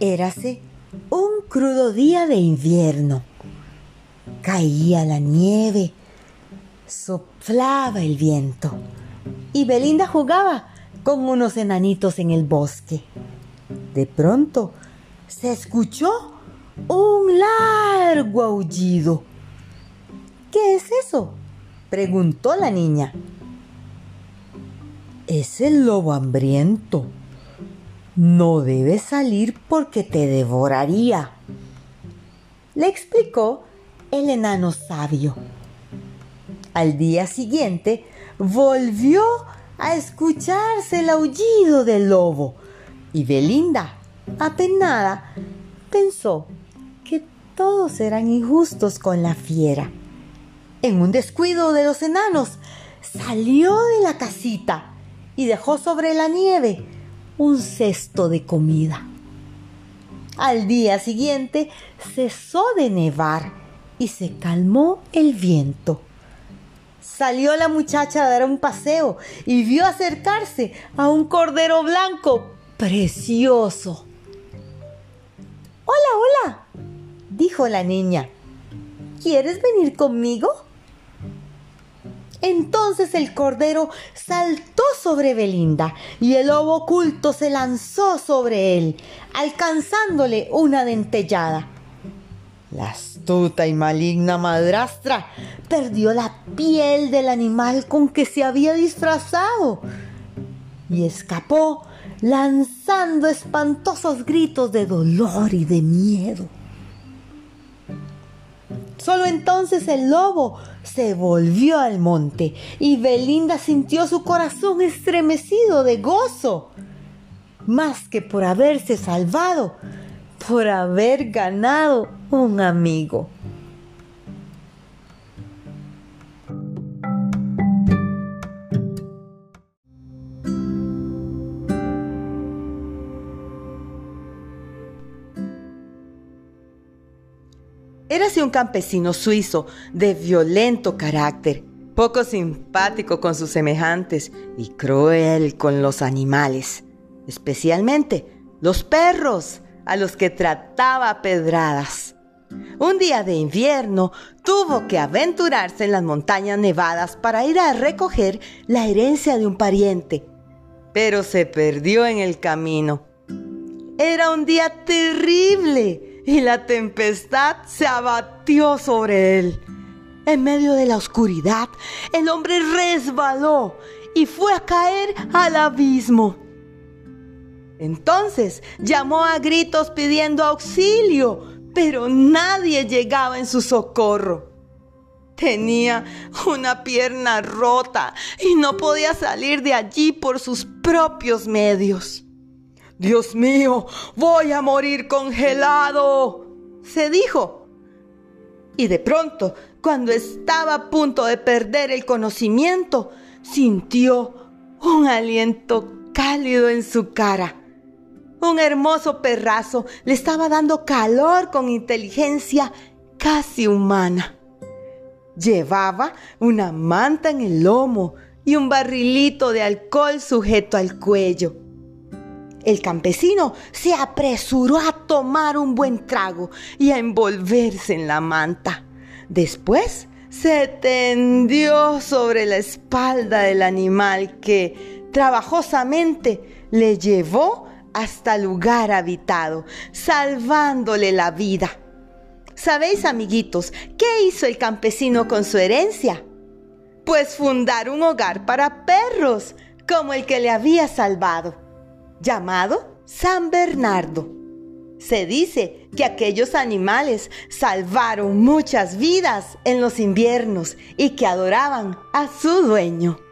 Érase un crudo día de invierno. Caía la nieve, soplaba el viento y Belinda jugaba con unos enanitos en el bosque. De pronto se escuchó un largo aullido. ¿Qué es eso? preguntó la niña. Es el lobo hambriento. No debes salir porque te devoraría, le explicó el enano sabio. Al día siguiente volvió a escucharse el aullido del lobo y Belinda, apenada, pensó que todos eran injustos con la fiera. En un descuido de los enanos, salió de la casita y dejó sobre la nieve un cesto de comida. Al día siguiente cesó de nevar y se calmó el viento. Salió la muchacha a dar un paseo y vio acercarse a un cordero blanco precioso. Hola, hola, dijo la niña. ¿Quieres venir conmigo? Entonces el cordero saltó sobre Belinda y el lobo oculto se lanzó sobre él, alcanzándole una dentellada. La astuta y maligna madrastra perdió la piel del animal con que se había disfrazado y escapó lanzando espantosos gritos de dolor y de miedo. Solo entonces el lobo se volvió al monte y Belinda sintió su corazón estremecido de gozo, más que por haberse salvado, por haber ganado un amigo. Érase un campesino suizo de violento carácter, poco simpático con sus semejantes y cruel con los animales, especialmente los perros, a los que trataba pedradas. Un día de invierno tuvo que aventurarse en las montañas nevadas para ir a recoger la herencia de un pariente, pero se perdió en el camino. Era un día terrible y la tempestad se abatió sobre él. En medio de la oscuridad, el hombre resbaló y fue a caer al abismo. Entonces llamó a gritos pidiendo auxilio, pero nadie llegaba en su socorro. Tenía una pierna rota y no podía salir de allí por sus propios medios. Dios mío, voy a morir congelado, se dijo. Y de pronto, cuando estaba a punto de perder el conocimiento, sintió un aliento cálido en su cara. Un hermoso perrazo le estaba dando calor con inteligencia casi humana. Llevaba una manta en el lomo y un barrilito de alcohol sujeto al cuello. El campesino se apresuró a tomar un buen trago y a envolverse en la manta. Después se tendió sobre la espalda del animal que trabajosamente le llevó hasta el lugar habitado, salvándole la vida. ¿Sabéis, amiguitos, qué hizo el campesino con su herencia? Pues fundar un hogar para perros, como el que le había salvado llamado San Bernardo. Se dice que aquellos animales salvaron muchas vidas en los inviernos y que adoraban a su dueño.